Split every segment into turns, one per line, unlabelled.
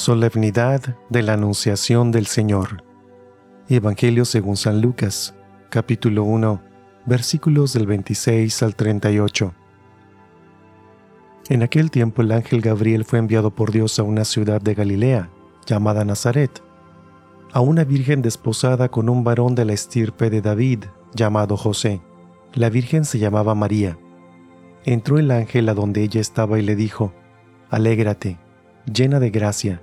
Solemnidad de la Anunciación del Señor. Evangelio según San Lucas, capítulo 1, versículos del 26 al 38. En aquel tiempo el ángel Gabriel fue enviado por Dios a una ciudad de Galilea, llamada Nazaret, a una virgen desposada con un varón de la estirpe de David, llamado José. La virgen se llamaba María. Entró el ángel a donde ella estaba y le dijo, Alégrate, llena de gracia,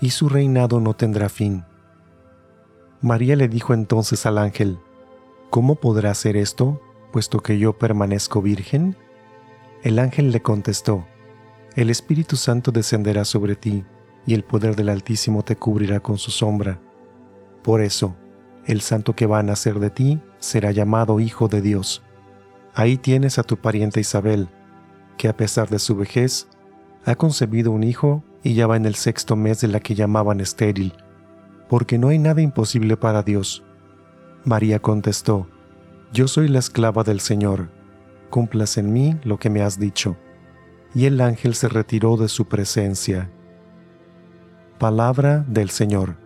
y su reinado no tendrá fin. María le dijo entonces al ángel, ¿Cómo podrá hacer esto, puesto que yo permanezco virgen? El ángel le contestó, El Espíritu Santo descenderá sobre ti, y el poder del Altísimo te cubrirá con su sombra. Por eso, el santo que va a nacer de ti será llamado Hijo de Dios. Ahí tienes a tu pariente Isabel, que a pesar de su vejez, ha concebido un hijo y ya va en el sexto mes de la que llamaban estéril, porque no hay nada imposible para Dios. María contestó, Yo soy la esclava del Señor, cumplas en mí lo que me has dicho. Y el ángel se retiró de su presencia. Palabra del Señor.